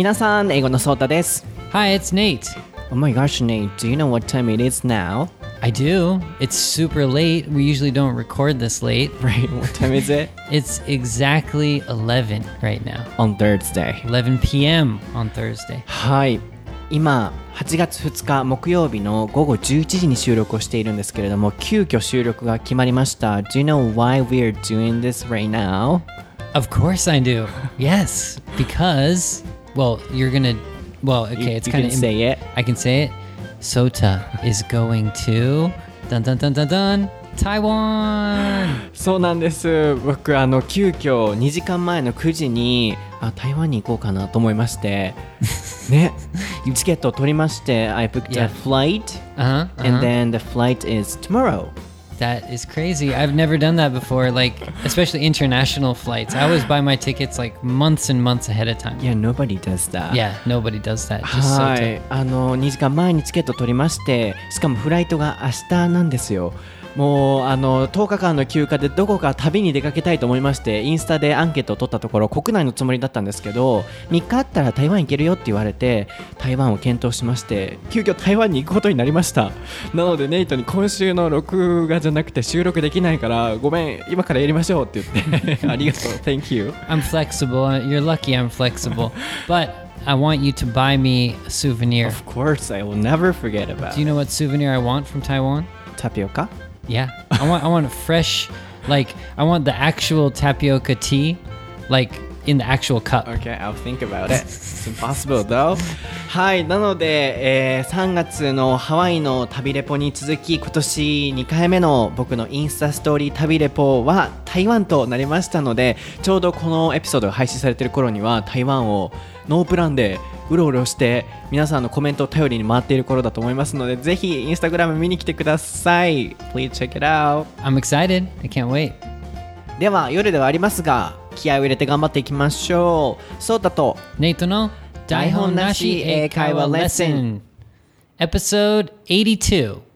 皆さん、英語のソータです。 Hi, it's Nate. Oh my gosh, Nate, do you know what time it is now? I do. It's super late. We usually don't record this late. Right, what time is it? It's exactly 11 right now. On Thursday. 11 p.m. on Thursday. はい。今、8月2日木曜日の午後11時に収録をしているんですけれども、急遽収録が決まりました。Do you know why we're doing this right now? Of course I do. Yes, because well, you're gonna. Well, okay, it's you kind can of. say it. I can say it. Sota is going to dun dun dun dun dun Taiwan. そうなんです。僕、あの、急遽2時間前の9時に、あ、台湾に行こうかなと思いまして、ね、チケットを取りまして、I booked a flight, Uh huh. and then the flight is tomorrow. That is crazy. I've never done that before. Like, especially international flights. I always buy my tickets like months and months ahead of time. Yeah, nobody does that. Yeah, nobody does that. Just は Sota. い、あの2時間前にチケット取りましてしかもフライトが明日なんですよ もうあの10日間の休暇でどこか旅に出かけたいと思いましてインスタでアンケートを取ったところ国内のつもりだったんですけど3日あったら台湾行けるよって言われて台湾を検討しまして急遽台湾に行くことになりましたなのでネイトに今週の録画じゃなくて収録できないからごめん今からやりましょうって言って ありがとう Thank you I'm flexible. You're lucky I'm flexible. but I want you to buy me a souvenir. Of course I will never forget about Do you know what souvenir I want from Taiwan? タピオカ Yeah. I want I want fresh like I want the actual tapioca tea like in the actual cup. Okay, I'll think about it. It's impossible though. はい、なので、えー3月のハワイの旅レポに続き、今年2回目の僕のインスタストーリー旅レポは台湾となりましたので、ちょうどこのエピソードが配信されている頃には台湾をノープランでうろうろして皆さんのコメントを頼りに回っている頃だと思いますので、ぜひインスタグラム見に来てください。Please check it out. I'm excited. I can't wait. では、夜ではありますが、気合を入れて頑張っていきましょう。そうだと。Nate no Daihon Nashi Eikaiwa Lesson. Episode 82.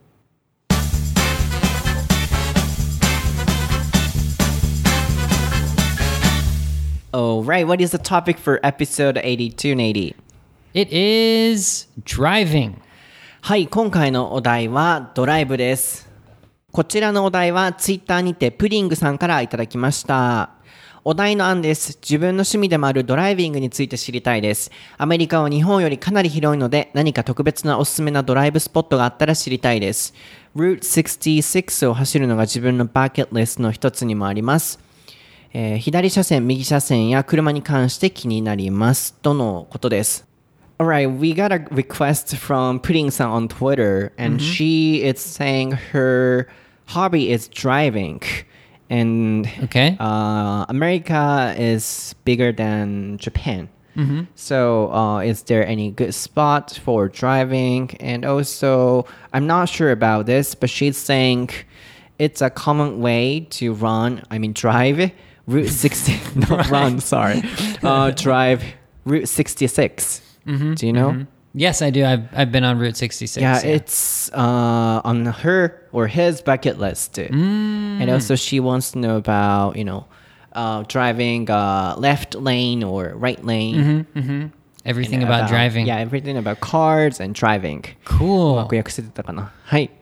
Alright, what is the topic for episode 82, Nady? It is driving. はい、今回のお題はドライブです。こちらのお題はツイッターにてプディングさんからいただきました。お題の案です。自分の趣味でもあるドライビングについて知りたいです。アメリカは日本よりかなり広いので何か特別なおすすめなドライブスポットがあったら知りたいです。Route 66を走るのが自分のバケットリストの一つにもあります。えー左車線、右車線や車に関して気になります。とのことです。Alright, we got a request from Pudding San on Twitter, and she is saying her hobby is driving. And Okay. uh, America is bigger than Japan. So, uh, is there any good spot for driving? And also, I'm not sure about this, but she's saying it's a common way to run, I mean, drive Route 60, no, right. wrong, sorry. Uh, drive Route 66. Mm-hmm, Do you know? Mm-hmm. Yes, I do. I've, I've been on Route 66. Yeah, yeah. it's uh, on her or his bucket list. Mm. And also, she wants to know about, you know, uh, driving uh, left lane or right lane. Mm-hmm, mm-hmm. everything about, about, driving. Yeah, everything about cars and driving. Cool.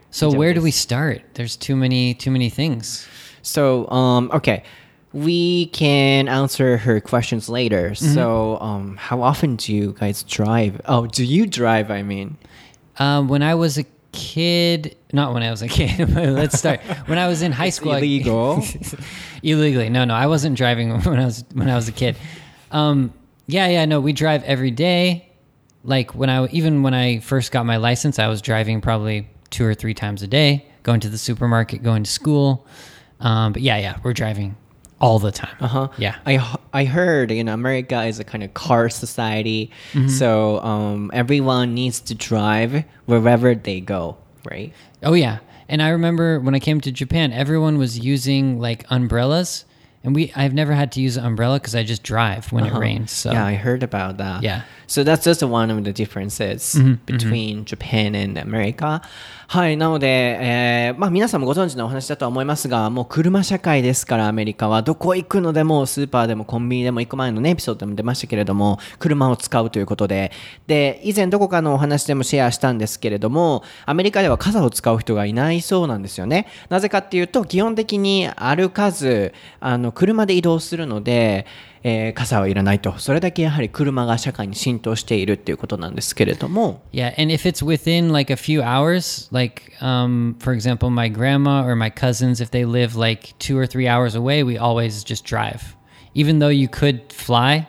So where do we start? There's too many too many things. So um, okay. We can answer her questions later. So, um, how often do you guys drive? Oh, do you drive? I mean, Um, when I was a kid, not when I was a kid. but Let's start. When I was in high school, I- illegal. illegally. No, no, I wasn't driving when I was when I was a kid. Um, yeah, yeah, no, we drive every day. Like when I even when I first got my license, I was driving probably two or three times a day, going to the supermarket, going to school. Um, but yeah, yeah, we're driving all the time. Uh huh. Yeah. I I heard you know America is a kind of car society, so um, everyone needs to drive wherever they go, right? Oh yeah. And I remember when I came to Japan, everyone was using like umbrellas and we I've never had to use an umbrella because I just drive when it rains. So Uh-huh. Yeah, I heard about that. Yeah. So that's just one of the differences between Japan and America. はい、なので、えーまあ皆さんもご存知のお話だとは思いますが、もう車社会ですから、アメリカは。どこ行くのでも、スーパーでもコンビニでも行く前のね、エピソードでも出ましたけれども、車を使うということで。で、以前どこかのお話でもシェアしたんですけれども、アメリカでは傘を使う人がいないそうなんですよね。なぜかっていうと、基本的に歩かず、あの、車で移動するので、えー傘はいらないと。それだけやはり車が社会に浸透しているっていうことなんですけれども。Yeah, and if it's within like a few hours, like um, for example, my grandma or my cousins, if they live like two or three hours away, we always just drive. Even though you could fly,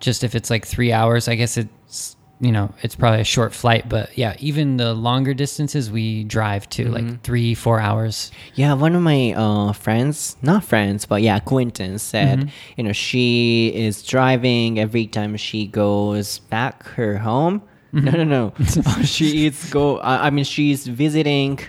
just if it's like three hours, I guess it's you know it's probably a short flight, but yeah, even the longer distances we drive to like three, four hours. Yeah, one of my uh, friends, not friends, but yeah, acquaintance said, you know, she is driving every time she goes back her home. No, no, no. She is go. I I mean, she's visiting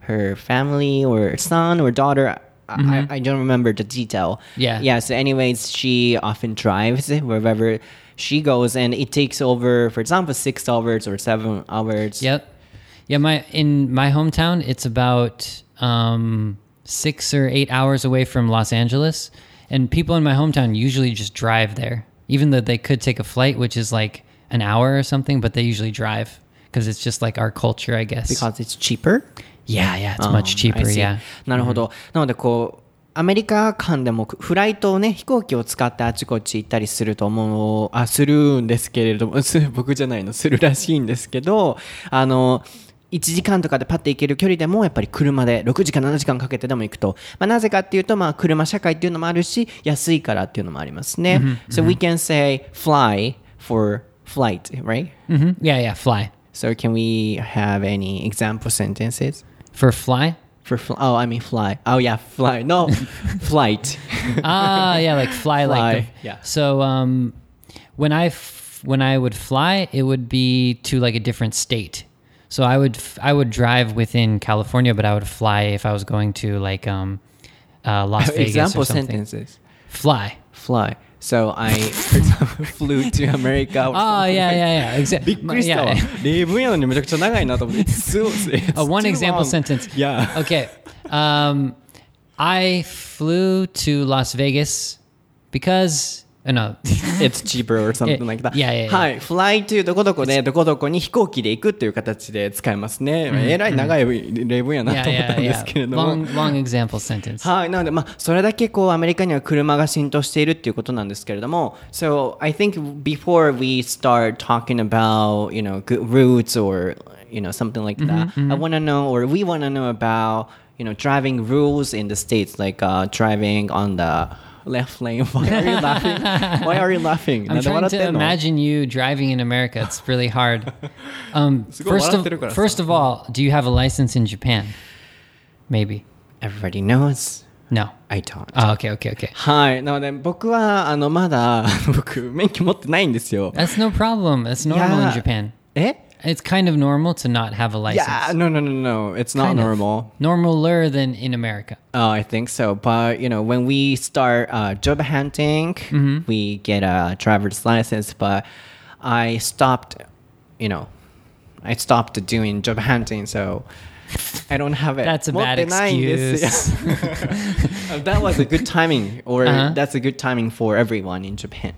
her family or son or daughter. I, I, I don't remember the detail. Yeah. Yeah. So, anyways, she often drives wherever she goes, and it takes over, for example, six hours or seven hours. Yep. Yeah, my in my hometown, it's about um, six or eight hours away from Los Angeles, and people in my hometown usually just drive there, even though they could take a flight, which is like an hour or something, but they usually drive because it's just like our culture, I guess. Because it's cheaper? yeah, yeah, it's Um, much cheaper. Yeah. なるほど。なので、こう、アメリカ間でもフライトをね、飛行機を使ってあちこち行ったりすると思う、あ、するんですけれども、す僕じゃないの、するらしいんですけど、あの、1時間とかでパッて行ける距離でもやっぱり車で6時間7時間かけてでも行くと、まあ、なぜかっていうと、まあ、車社会っていうのもあるし安いからっていうのもありますね。so we can say fly for flight, right? hmm Yeah, yeah, fly So can we have any example sentences? for fly. For fl- oh, I mean fly. Oh yeah, fly. No, flight. ah, yeah, like fly, like the- yeah. So um, when I f- when I would fly, it would be to like a different state. So I would f- I would drive within California, but I would fly if I was going to like um, uh, Las Vegas Example or something. sentences. Fly. Fly. So I, for example, flew to America. Or Oh something yeah, like- yeah, yeah. Exactly. びっくりしたわ。例文やのにめちゃくちゃ長いなと思って。It's so- it's Uh, one too example long. sentence. Yeah. Okay. Um, I flew to Las Vegas because uh, no. It's cheaper or something like that. Yeah, yeah, yeah. はい。fly to どこどこでどこどこに飛行機で行くっていう形で使いますね。えらい長い例文やなと思ったんですけれ yeah. ども。Long, long example sentence. はい。なので、まあ、それだけこう、アメリカには車が浸透しているっていうことなんですけれども、So, I think before we start talking about, you know, good routes or, you know, something like that, I want to know, or we want to know about, you know, driving rules in the States, like uh, driving on the left lane. Why are you laughing? Why are you laughing? I'm なんで trying 笑って to んの imagine you driving in America. It's really hard. Um, すごい first 笑ってるから of さ。 first of all, do you have a license in Japan? Maybe. Everybody knows No. I don't. Oh, okay, okay, okay. はい。なので、僕は、あの、まだ、僕、免許持ってないんですよ。 That's no problem. That's normal in Yeah. Japan. え it's kind of normal to not have a license. Yeah, no, no, no, no. It's not kind normal. Normaler than in America. Oh, I think so. But you know, when we start uh, job hunting, mm-hmm. we get a driver's license. But I stopped, you know, I stopped doing job hunting, so I don't have it. That's a bad excuse. that was a good timing, or uh-huh. that's a good timing for everyone in Japan.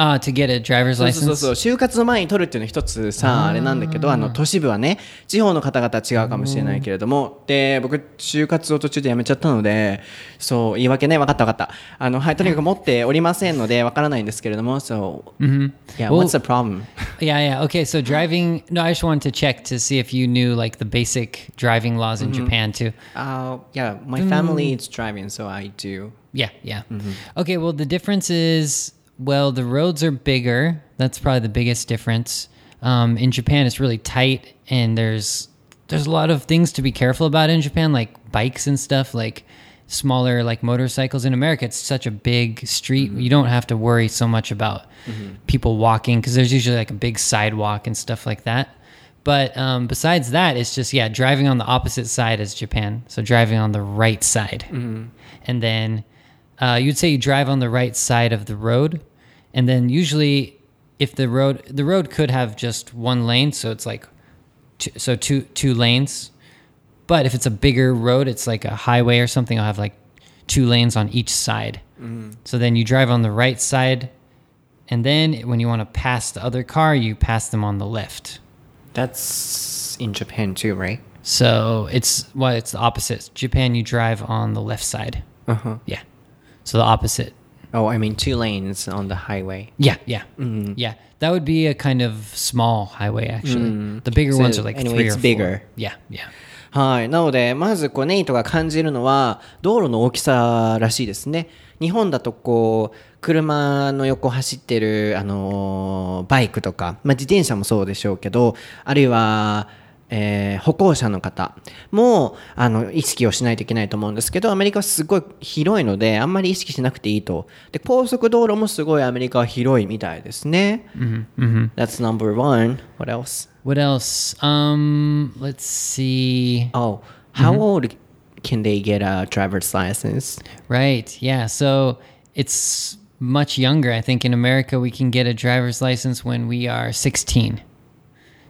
Uh, to get a driver's そうそう license. そう就活の前に取るっていうのは一つさあれなんだけどあの都市部はね地方の方々は違うかもしれないけれどもで僕就活を途中でやめちゃったのでそう言い訳ね分かった分かったあのはいとにかく持っておりませんので分からないんですけれども So yeah Well- what's the problem Yeah, yeah. Okay, so driving. No, I just wanted to check to see if you knew like the basic driving laws in Japan too. uh, yeah my family is driving so I do Yeah, yeah. Okay, well, the difference is well, the roads are bigger. That's probably the biggest difference. Um, in Japan, it's really tight, and there's there's a lot of things to be careful about in Japan, like bikes and stuff, like smaller like motorcycles. In America, it's such a big street. You don't have to worry so much about people walking because there's usually like a big sidewalk and stuff like that. But um, besides that, it's just yeah, driving on the opposite side as Japan. So driving on the right side, and then uh, you'd say you drive on the right side of the road, and then usually, if the road the road could have just one lane, so it's like, two, so two two lanes. But if it's a bigger road, it's like a highway or something. I'll have like two lanes on each side. So then you drive on the right side, and then when you want to pass the other car, you pass them on the left. That's in Japan too, right? So it's well, it's the opposite. Japan, you drive on the left side. Uh huh. Yeah. So the opposite. Oh, I mean two lanes on the highway. Yeah, yeah, yeah. That would be a kind of small highway, actually. The bigger So ones are like anyway, three it's or four. bigger. Yeah, yeah. はい。なので、まずこうネイトが感じるのは道路の大きさらしいですね。日本だとこう、車の横走ってる、あのーバイクとか、まあ、自転車もそうでしょうけど、あるいは、えー歩行者の方もあの意識をしないといけないと思うんですけどアメリカはすごい広いのであんまり意識しなくていいとで高速道路もすごいアメリカは広いみたいですね、That's number one What else? What else? Um, let's see. Oh, how old can they get a driver's license? Right. Yeah. So it's much younger. I think in America we can get a driver's license when we are 16.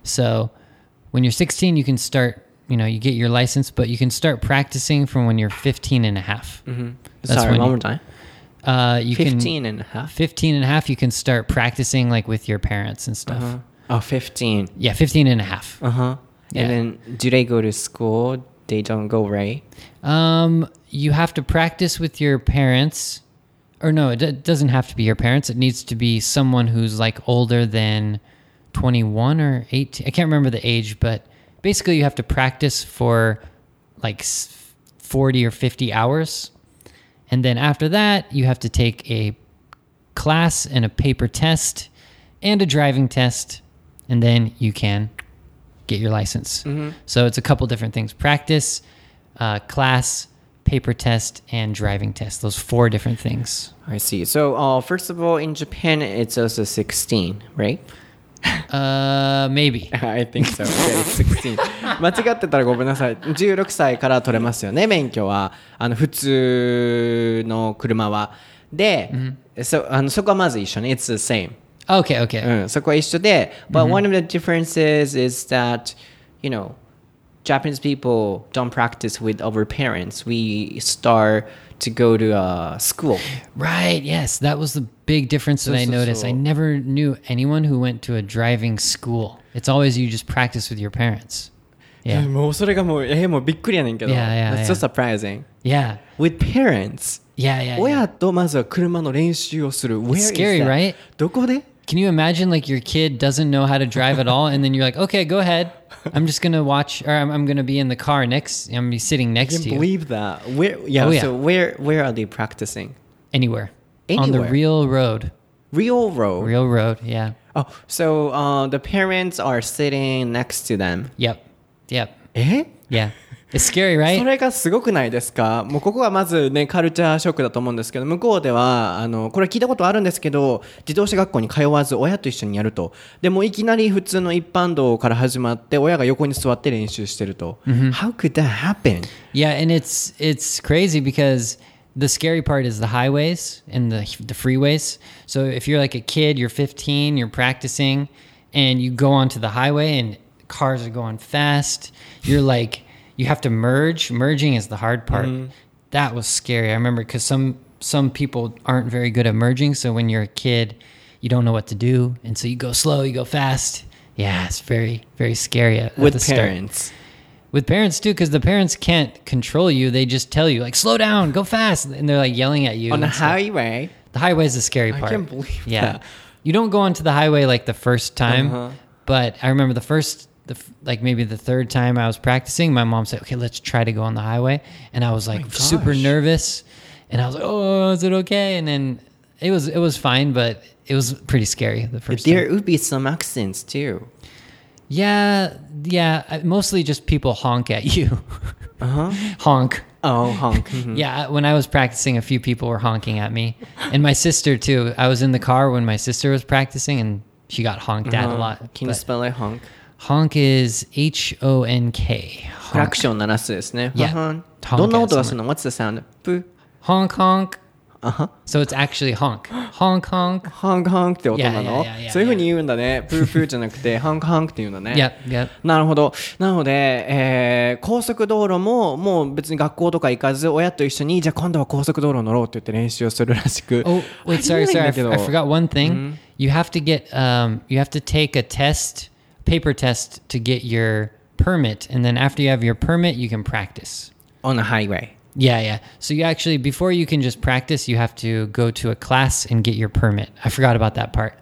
So when you're 16, you can start, you know, you get your license, but you can start practicing from when you're 15 and a half. That's Sorry, one you- more time. Uh, you 15 can, and a half. 15 and a half, you can start practicing like with your parents and stuff. Oh, 15. Yeah, 15 and a half. Uh-huh. Yeah. And then do they go to school? They don't go, right? Um, you have to practice with your parents, or no, it d- doesn't have to be your parents. It needs to be someone who's like older than 21 or 18. I can't remember the age, but basically you have to practice for like 40 or 50 hours. And then after that, you have to take a class and a paper test and a driving test, and then you can get your license. So it's a couple different things practice, uh, class, paper test, and driving test. Those four different things. I see. So, uh, first of all, in Japan, it's also 16, right? Uh, maybe. I think so. Okay, it's 16. 間違ってたらごめんなさい。16歳から取れますよね、免許は。あの、普通の車は。で、そあのそこはまず一緒ね。It's the same. Okay, okay. うん、そこは一緒で、but one of the differences is that, you know, Japanese people don't practice with our parents. We start to go to a school. Right, yes. That was the big difference that I so, noticed. so. I never knew anyone who went to a driving school. It's always you just practice with your parents. Yeah. もうそれがもう、えー、もうびっくりやねんけど。 Yeah, yeah, That's so surprising. Yeah. With parents. Yeah, yeah. yeah. 親とまずは車の練習をする。Where is scary, that? right? どこで can you imagine like your kid doesn't know how to drive at all, and then you're like, okay, go ahead. I'm just gonna watch, or I'm, I'm gonna be in the car next. I'm gonna be sitting next to you believe that. Where, yeah, Oh, yeah. so where, where are they practicing? anywhere, on the real road. Real road. Real road, yeah. Oh, so uh, the parents are sitting next to them. Yep, yep, え yeah. It's scary, そ right? れがすごくないですかもうここがまずねカルチャーショックだと思うんですけど向こうではあのこれ聞いたことあるんですけど自動車学校に通わず親と一緒にやるとでもいきなり普通の一般道から始まって親が横に座って練習してると、How could that happen? Yeah, and it's it's crazy because the scary part is the highways and the the freeways. So if you're like a kid, you're 15, you're practicing, and you go onto the highway and cars are going fast. You're like you have to merge. Merging is the hard part. That was scary. I remember because some some people aren't very good at merging. So when you're a kid, you don't know what to do, and so you go slow, you go fast. Yeah, it's very very scary at, at the With start parents. with parents too because the parents can't control you they just tell you like slow down go fast and they're like yelling at you On the stuff. highway? the highway is the scary part. I can't believe yeah that. you don't go onto the highway like the first time Uh-huh. but i remember the first the like maybe the third time i was practicing my mom said okay let's try to go on the highway and i was like super nervous and i was like oh is it okay and then it was it was fine but it was pretty scary the first time. There would be some accents too. yeah yeah mostly just people honk at you Uh-huh. honk Oh, honk. Mhm. Yeah, when I was practicing, a few people were honking at me, and my sister too. I was in the car when my sister was practicing, and she got honked at a lot. Uh-huh. Can you spell it honk? Honk is H O N K. クラクション鳴らすですね。Yeah. Honk どんな音がするの ?What's the sound? プ Honk honk. So it's actually honk. Honk, honk. ハンクハンクって音なの Yeah, yeah, yeah, yeah, そういうふうに言うんだね。プープーじゃなくて、ハンクハンクって言うんだね。Yep, yep. なるほど。なので、えー高速道路ももう別に学校とか行かず、親と一緒に、じゃあ今度は高速道路乗ろうって言って練習をするらしく。Oh, wait, sorry, sorry. だ I, I forgot one thing. You have to get, um, you have to take a test, paper test to get your permit. And then after you have your permit, you can practice. on the highway. Yeah, yeah. So you actually, before you can just practice, you have to go to a class and get your permit. I forgot about that part.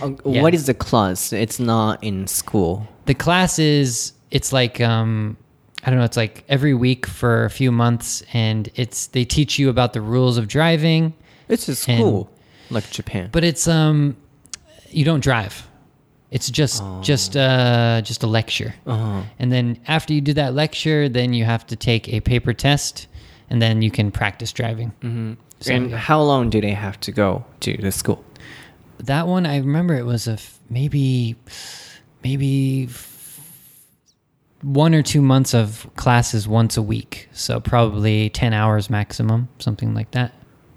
Uh, Yeah. What is the class? It's not in school. the class is, it's like, um, I don't know, it's like every week for a few months, and it's, they teach you about the rules of driving. It's a school, like Japan. but it's um you don't drive it's just just uh just a lecture. And then after you do that lecture then you have to take a paper test and then you can practice driving. So, and yeah. how long do they have to go to the school? that one i remember it was a f- maybe maybe f- one or two months of classes once a week. So probably 10 hours maximum something like that.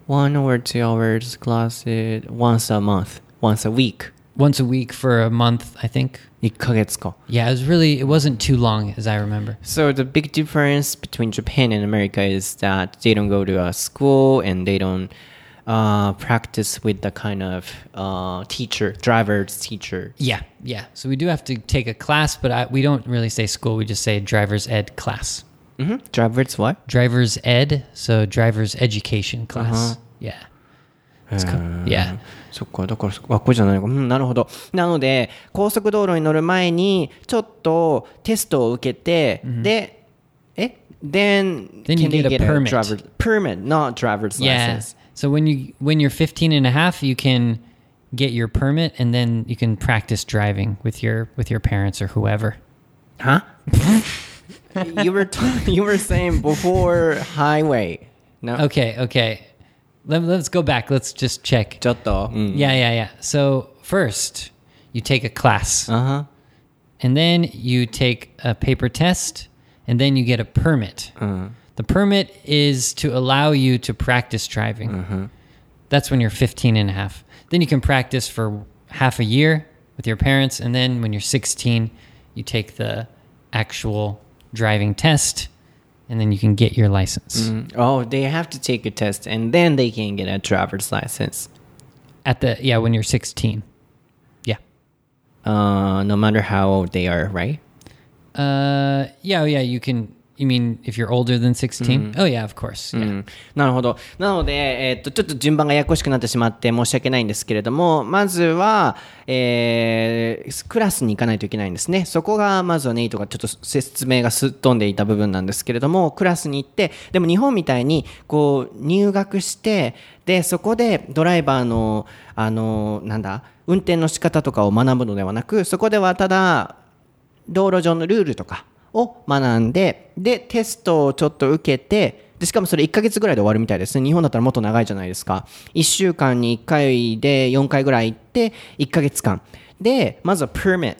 One or two hours classes once a month, once a week once a week for a month i think 1ヶ月か。 yeah it was really it wasn't too long as i remember So the big difference between Japan and America is that they don't go to a school and they don't uh, practice with the kind of uh, teacher, driver's teacher. Yeah, yeah. So we do have to take a class, but I, we don't really say school. We just say driver's ed class. hmm Driver's what? Driver's ed, so driver's education class. Yeah. It's co- yeah. そっか、だから学校じゃないのか。うん、なるほど。なので、高速道路に乗る前に、ちょっとテストを受けて、で、え Then, Then you can they get a permit. driver, permit, not driver's Yeah. license. So when you when you're 15 and a half, you can get your permit and then you can practice driving with your with your parents or whoever. Huh? you were t- you were saying before highway. No. Okay, okay. Let, let's go back. Let's just check. ちょっと。うん。 Yeah, yeah, yeah. So first, you take a class. あは。 and then you take a paper test and then you get a permit the permit is to allow you to practice driving that's when you're 15 and a half then you can practice for half a year with your parents and then when you're 16 you take the actual driving test and then you can get your license Oh, they have to take a test and then they can get a driver's license. at the yeah when you're 16 yeah Uh, no matter how old they are, right? uh yeah yeah you can you mean if you're older than 16 oh yeah of course yeah うんなるほど。なので、えーっと、ちょっと順番がややこしくなってしまって申し訳ないんですけれども、まずは、えークラスに行かないといけないんですね。そこが、まずはネイトがちょっと説明がすっ飛んでいた部分なんですけれども、クラスに行って、でも日本みたいに、こう、入学して、で、そこでドライバーの、あの、なんだ、運転の仕方とかを学ぶのではなく、そこではただ、道路上のルールとかを学んで、で、テストをちょっと受けて、でしかもそれ1ヶ月ぐらいで終わるみたいですね。日本だったらもっと長いじゃないですか。1週間に1回で4回ぐらい行って、1ヶ月間。で、まずは permit。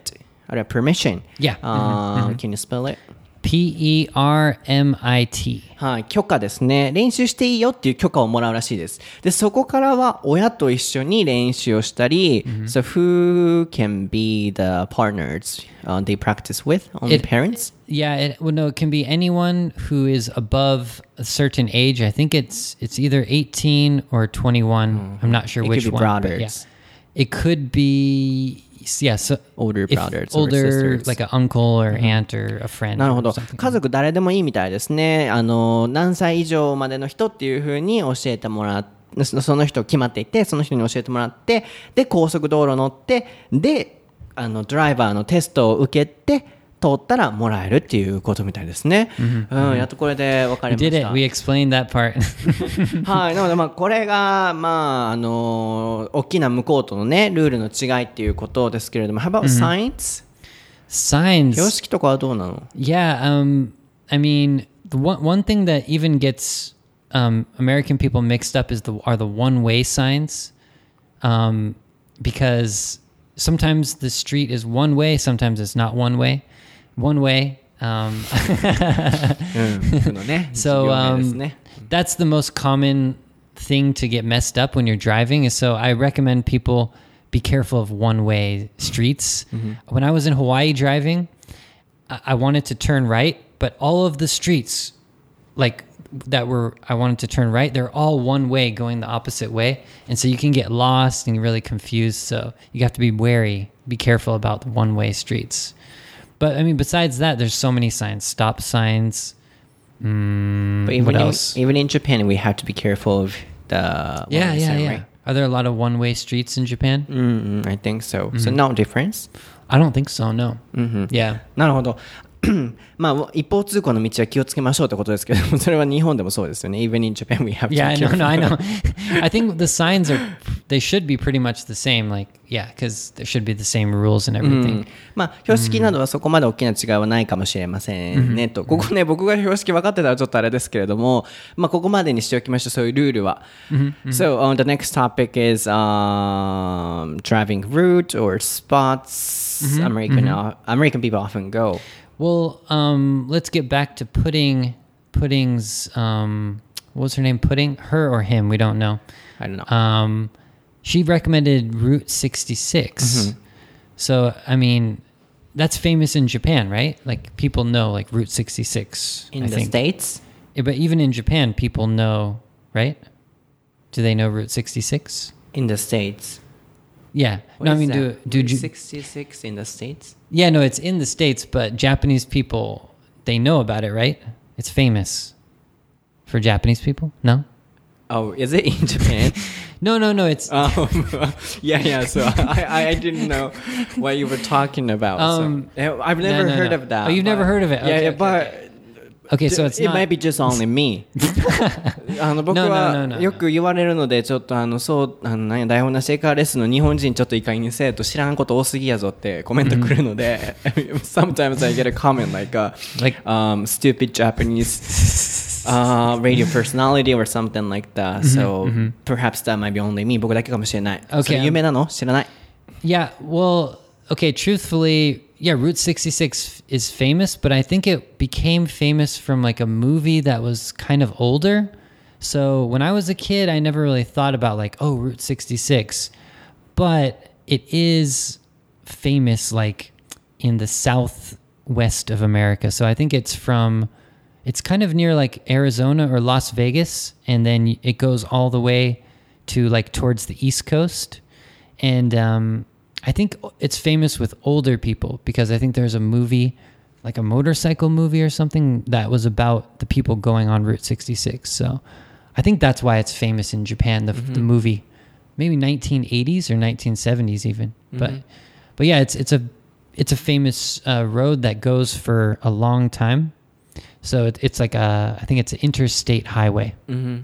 あるいは permission。Yeah. あー can you spell it? P E R M I T. はい、許可ですね。練習していいよっていう許可をもらうらしいです。で、そこからは親と一緒に練習をしたり、so who can be the partners、uh, they practice with? Only It- parents? Yeah, it, well, no, it can be anyone who is above a certain age. I think it's it's either 18 or 21. I'm not sure It could which be one. but brothers. yeah. It could be yeah, so Older brothers older like an uncle or aunt or a friend. なるほど。家族誰でもいいみたいですね。あの、何歳以上までの人っていうふうに教えてもらって、そその人決まっていて、その人に教えてもらって、で、高速道路乗って、で、あの、ドライバーのテストを受けて、通ったらもらえるっていうことみたいですね。うん、やっとこれで分かりました it. We。explained that part. はい。なので、まあ、これが、まあ、あの、大きな向こうとのね、ルールの違いっていうことですけれども、How about science? Signs. 標識とかはどうなの Yeah, um, I mean, the one one thing that even gets um, American people mixed up is the are the one way signs, um, because sometimes the street is one way, sometimes it's not one way. one way. Um, so um, that's the most common thing to get messed up when you're driving. So I recommend people be careful of one way streets. Mm-hmm. When I was in Hawaii driving, I-, I wanted to turn right, but all of the streets, like that were I wanted to turn right, they're all one way going the opposite way. And so you can get lost and really confused. So you have to be wary, be careful about one way streets. But I mean, besides that, there's so many signs, stop signs. Mm, But even what in, else? even in Japan, we have to be careful of the yeah, what is yeah, it, yeah. right? Are there a lot of one way streets in Japan? Mm, I think so. So Mm-hmm. no difference. I don't think so. No. Mhm. Yeah. なるほど。 まあ一方通行の道は気をつけましょうってことですけども、それは日本でもそうですよね。Even in Japan, we have to Yeah, I know, careful. no, I know. I think the signs are, they should be pretty much the same. Like, yeah, because there should be the same rules and う everything. んまあ標識などはそこまで大きな違いはないかもしれませんね、とここね僕が標識分かってたらちょっとあれですけれども、まあ、ここまでにしておきましょうそういうルールは、So、uh, the next topic is、um, driving route or spots American, American people often go Well, um, let's get back to Pudding. Pudding's, um, what was her name? Pudding? Her or him? We don't know. I don't know Um, she recommended Route 66. So, I mean, that's famous in Japan, right? Like, people know, like, Route 66. in I the think. States Yeah, but even in Japan, people know, right? Do they know Route 66? in the States Yeah. What no, I mean, do, do you, 66 in the States Yeah, no, it's in the States, but Japanese people, they know about it, right? It's famous for Japanese people? No? Oh is it in Japan No, no, no. It's Um, yeah, yeah. So I, I didn't know what you were talking about. Um, so. I've never no, heard no. of that. Oh, you've never heard of it. Yeah, Okay, yeah, okay, but okay. So it's it not. might be just only me. あの僕は.よく言われるのでちょっとあのそうあのなんや台本なしエカーレッスンの日本人ちょっといかにせえと知らんこと多すぎやぞってコメントくるので sometimes I get a comment like uh, Like- um, stupid Japanese uh, radio personality or something like that so perhaps that might be only me 僕だけかもしれない Okay, それ有名なの知らない Yeah, well, okay, truthfully, yeah, Route 66 is famous, but I think it became famous from like a movie that was kind of older. So when I was a kid, I never really thought about like, oh, Route 66. But it is famous like in the southwest of America. So I think it's from it's kind of near like Arizona or Las Vegas and then it goes all the way to like towards the east coast and um, I think it's famous with older people because I think there's a movie, like a motorcycle movie or something, that was about the people going on Route 66. So I think that's why it's famous in Japan. The, the mm-hmm. movie, maybe 1980s or 1970s even. Mm-hmm. But but yeah, it's it's a it's a famous uh, road that goes for a long time. So it, it's like a I think it's an interstate highway mm-hmm.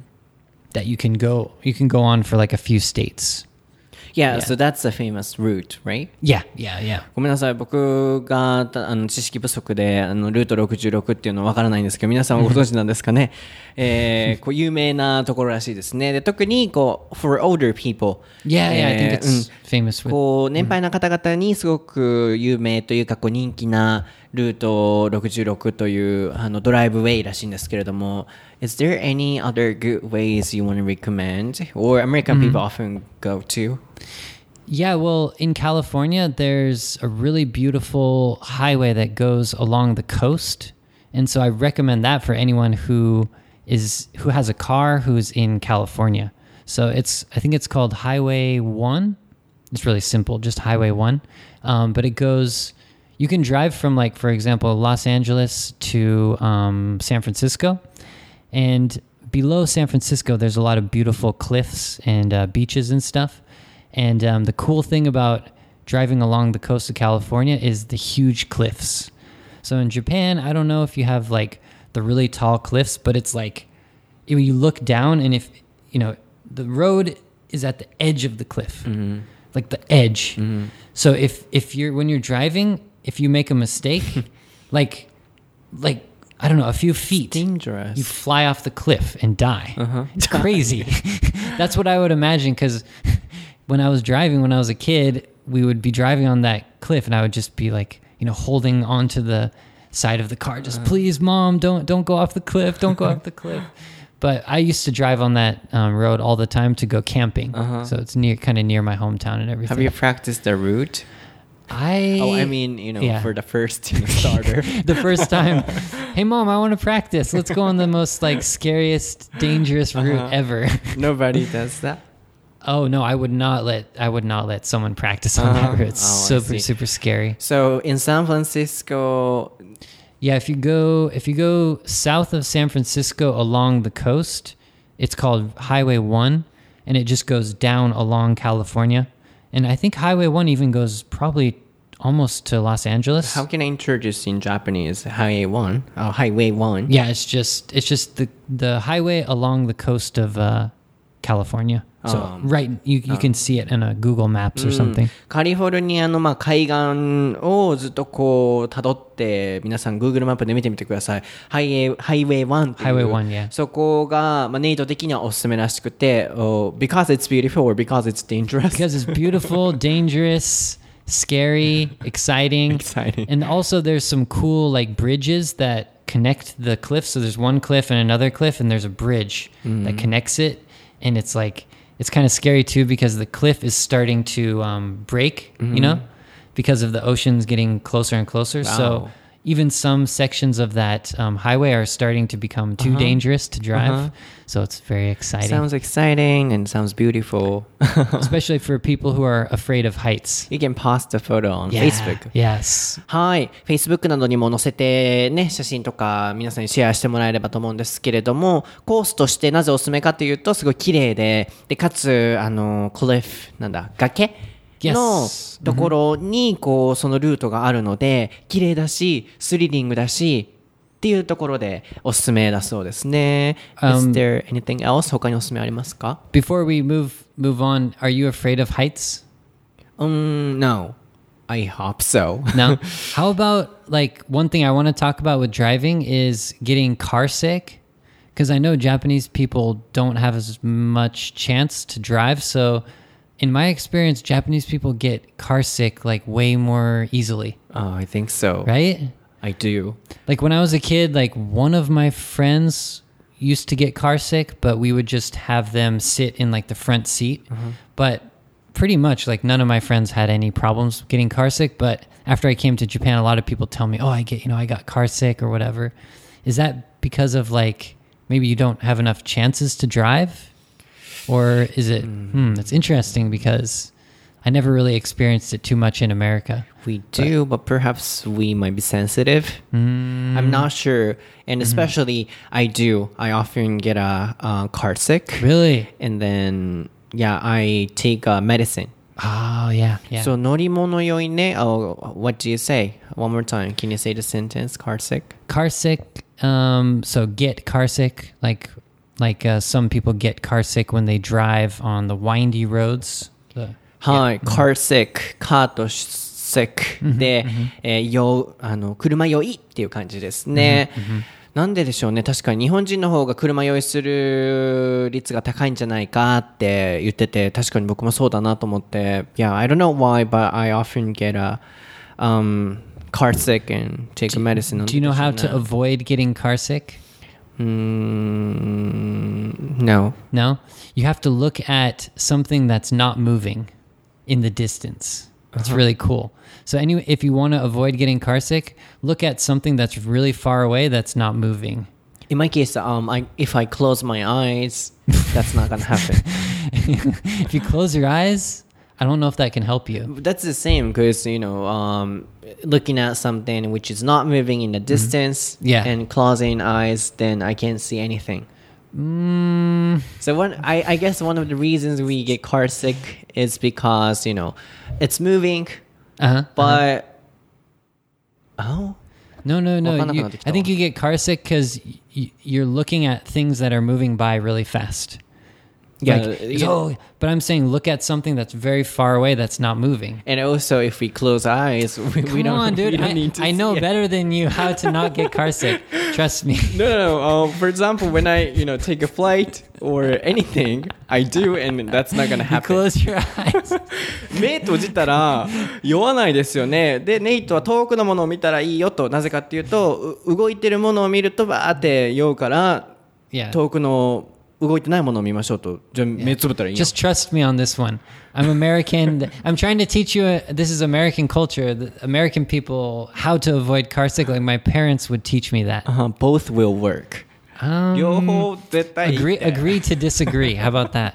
that you can go you can go on for like a few states. Yeah, Yeah. so that's a famous route, right? Yeah, yeah, yeah. ごめんなさい僕がたあの知識不足であのルート66っていうのはわからないんですけど皆さんはご存知なんですかね、えーこう有名なところらしいですねで特にこう for older people Yeah, yeah, I え think ー it's famous こう年配な方々にすごく有名というかこう人気なルート66というあのドライブウェイらしいんですけれども Is there any other good ways you want to recommend or American people often go to? Yeah, well, in California, there's a really beautiful highway that goes along the coast, and so I recommend that for anyone who is who has a car who's in California. So it's I think it's called Highway One. It's really simple, just Highway One, um, but it goes. you can drive from like, for example, Los Angeles to um, San Francisco, and below San Francisco, there's a lot of beautiful cliffs and uh, beaches and stuff. And um, the cool thing about driving along the coast of California is the huge cliffs. So in Japan, I don't know if you have like the really tall cliffs, but it's like you look down and if you know the road is at the edge of the cliff, like the edge. So if if you're when you're driving, if you make a mistake, like like I don't know, a few feet, Dangerous. you fly off the cliff and die. It's crazy. That's what I would imagine because when I was driving when I was a kid, we would be driving on that cliff and I would just be like, you know, holding onto the side of the car, just please, mom, don't don't go off the cliff, don't go off the cliff. But I used to drive on that um, road all the time to go camping. Uh-huh. So it's near, kind of near my hometown and everything. Have you practiced the route? I Oh, I mean, you know, yeah. for the first you know, starter. the first time, hey mom, I want to practice. Let's go on the most like scariest, dangerous route Uh-huh. ever. Nobody does that. oh no, I would not let I would not let someone practice on Uh-huh. that route. It's Oh, super super scary. So in San Francisco, Yeah, if you go if you go south of San Francisco along the coast, it's called Highway 1 and it just goes down along California. And I think Highway 1 even goes probably almost to Los Angeles. how can I introduce in Japanese Highway One? Oh, Highway One. yeah, it's just it's just the the highway along the coast of uh, California. So Um, right you you can see it in a Google Maps or something. カリフォルニアのまあ海岸をずっとこう辿って皆さん Google マップで見てみてください。ハイウェイハイウェイ1っていう Highway 1 yeah. そこが、まあ、ネイト的にはおすすめらしくて、oh, because it's beautiful or because it's dangerous. Because it's beautiful, dangerous, scary, exciting. Exciting. And also there's some cool like bridges that connect the cliffs. So there's one cliff and another cliff and there's a bridge Mm-hmm. that connects it and it's like it's kind of scary too because the cliff is starting to um, break, Mm-hmm. you know, because of the oceans getting closer and closer. Wow. So even some sections of that um, highway are starting to become too dangerous to drive. Uh-huh. So it's very exciting, sounds exciting and sounds beautiful. especially for people who are afraid of heights. you can post the photo on Yeah. Facebook. Yes. はい。Facebook などにも載せてね、写真とか皆さんにシェアしてもらえればと思うんですけれども、コースとしてなぜおすすめかというと、すごい綺麗で、で、かつ、あの、クリフ、なんだ、崖 Yes. のところに、こう、そのルートがあるので、綺麗だし、スリリングだし、っていうところでおすすめだそうですね。Is Um, there anything else? 他におすすめありますか Before we move move on, are you afraid of heights? Um, no. I hope so. No. How about like one thing I want to talk about with driving is getting car sick because I know Japanese people don't have as much chance to drive. So, in my experience, Japanese people get car sick like way more easily, oh, I think so. right? I do. Like when I was a kid, like one of my friends used to get car sick, but we would just have them sit in like the front seat. Mm-hmm. But pretty much like none of my friends had any problems getting car sick. But after I came to Japan, a lot of people tell me, "Oh, I get you know I got car sick or whatever." Is that because of like maybe you don't have enough chances to drive, or is it? It's Hmm, hmm interesting because I never really experienced it too much in America. We do, but, but perhaps we might be sensitive. Mm. I'm not sure, and hmm. especially mm. I do. I often get a, a car sick. Really, and then yeah, I take a medicine. Oh yeah, yeah. So norimono yoine. Oh, what do you say? One more time. Can you say the sentence? Car sick. Car sick. Um. So get car sick. Like like uh, some people get car sick when they drive on the windy roads the, はい、car sick、カーと sick で、えー酔うあの車酔いっていう感じですね。なんででしょうね確かに日本人の方が車酔いする率が高いんじゃないかって言ってて確かに僕もそうだなと思って Yeah, I don't know why, but I often get a um, car sick and take a medicine. do you know how to avoid getting car sick うーん No. no you have to look at something that's not moving in the distance it's really cool so anyway if you want to avoid getting car sick look at something that's really far away that's not moving In my case, um, I, if I close my eyes, that's not gonna happen. if you close your eyes i don't know if that can help you That's the same because you know, um, looking at something which is not moving in the distance, Yeah. and closing eyes, then I can't see anything. Mm. So one, I, I guess one of the reasons we get car sick is because you know, it's moving, uh-huh, uh-huh. but uh-huh. oh no no no, you, I think you get car sick because you're looking at things that are moving by really fast. Yeah, Like, yeah. oh, but I'm saying look at something that's very far away that's not moving. And also, if we close eyes, we, Come we don't. on, dude. don't I, need to I know it. better than you how to not get car sick. Trust me. No, no, no. Um, for example, when I, you know, take a flight or anything, I do, and that's not gonna You happen. close your eyes. 目閉じたら酔わないですよね。で、ネイトは遠くのものを見たらいいよと。なぜかっていうと、う動いてるものを見るとバーって酔うから.遠くの動いてないものを見ましょうと。じゃあ目つぶったらいいよ Just trust me on this one. I'm American. I'm trying to teach you. A, this is American culture. The American people how to avoid car sick. Like my parents would teach me that. あ both will work. Um, 両方絶対いい agree. Agree to disagree. How about that?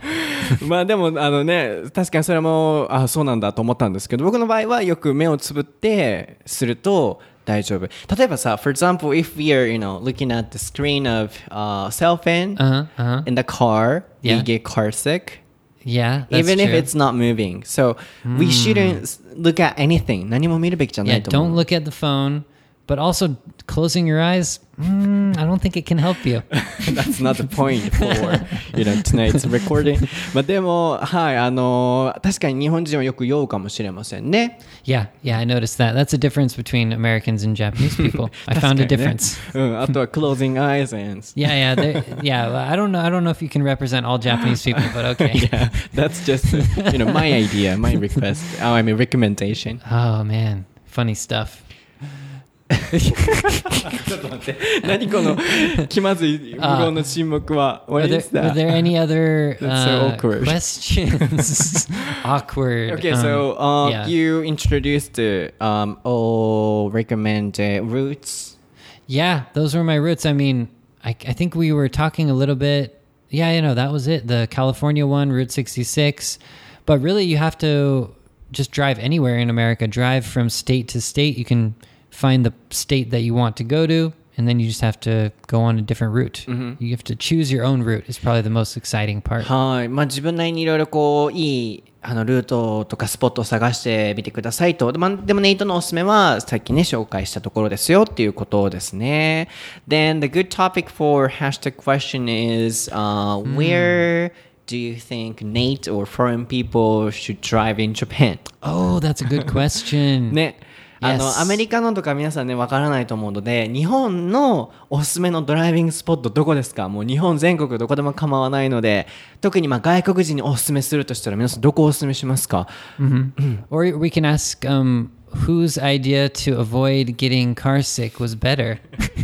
まあでもあのね確かにそれもあそうなんだと思ったんですけど僕の場合はよく目をつぶってすると大丈夫例えばさ for example if we are you know looking at the screen of uh, cell phone Uh huh. Uh huh. in the car Yeah. we get car sick Yeah. That's even if true. it's not moving so we shouldn't s- look at anything 何も見るべきじゃな yeah. いと思 Don't う look at the phone. but also closing your eyes mm, i don't think it can help you. That's not the point for you know tonight's recording. まあでもはいあの確かに日本人はよく酔うかもしれませんね。Yeah yeah i noticed that. That's a difference between americans and japanese people. I found a eh? difference. Uh, after closing eyes and yeah yeah yeah i don't know i don't know if you can represent all japanese people but okay. Yeah that's just you know my idea my request oh i mean recommendation. Oh man funny stuff. ちょっと待って、何この気まずい無言の沈黙は。 Were What there, is were that? there any other That's so uh, awkward. questions? awkward. Okay, um, so uh, yeah. you introduced uh, um all recommend uh, routes. Yeah, those were my roots. I mean, I, I think we were talking a little bit. Yeah, you know, that was it. The California one, Route 66. But really, you have to just drive anywhere in America. Drive from state to state. You can find the state that you want to go to, and then you just have to go on a different route. You have to choose your own route. Is probably the most exciting part. はい、まあ自分なりにいろいろこういいあのルートとかスポットを探してみてくださいと。でまあでもネイトのおすすめはさっきね紹介したところですよっていうことですね。Then the good topic for hashtag question is、uh, where do you think Nate or foreign people should drive in Japan? Oh, that's a good question. ね。 あの.アメリカのとか皆さんねわからないと思うので日本のおすすめのドライビングスポットどこですか？もう日本全国どこでも構わないので特にまあ外国人におすすめするとしたら皆さんどこをおすすめしますか？Or we can ask um, whose idea to avoid getting car sick was better?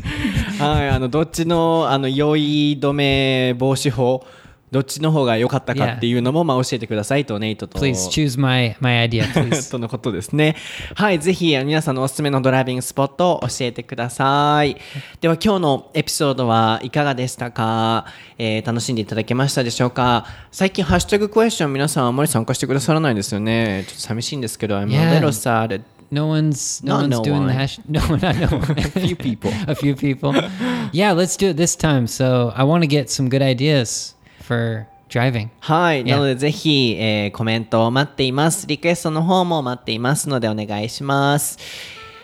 はいあのどっちのあの酔い止め防止法？どっちの方が良かったかっていうのもまあ教えてくださいとネイトと Please choose my my idea, please. とのことですね。はい、ぜひ皆さんのおすすめのドライビングスポットを教えてください。では今日のエピソードはいかがでしたか、えー楽しんでいただけましたでしょうか？最近ハッシュタグクエスチョン皆さんあんまり参加してくださらないんですよね。ちょっと寂しいんですけど、I'm a little sad. No one's no Not one's no doing one. the hash. No one, I know. A few people. a few people. Yeah, let's do it this time. So I want to get some good ideas for driving. はい。Yeah. なので、ぜひ、えーコメントを待っています。リクエストの方も待っていますので、お願いします。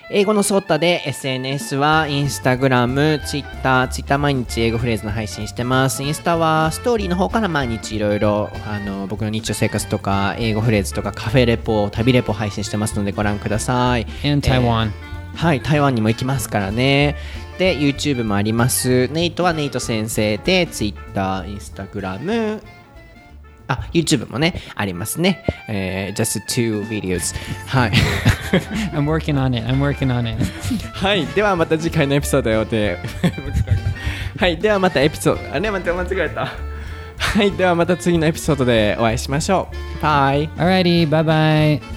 英語のソータで SNS はインスタグラム、ツイッター、ツイッター毎日英語フレーズの配信してます。インスタはストーリーの方から毎日いろいろあの僕の日常生活とか英語フレーズとかカフェレポ、旅レポ配信してますのでご覧ください。And えー Taiwan. はい、台湾にも行きますからね。で、YouTube もあります。ネイトはネイト先生で、Twitter、Instagram、あ、YouTube もね、ありますね。えー just two videos。はい。I'm working on it. I'm working on it. はい、ではまた次回のエピソードで。はい、ではまたエピソード、あれ、待って、間違えた。はい、ではまた次のエピソードでお会いしましょう。バイ。Alrighty. Bye bye.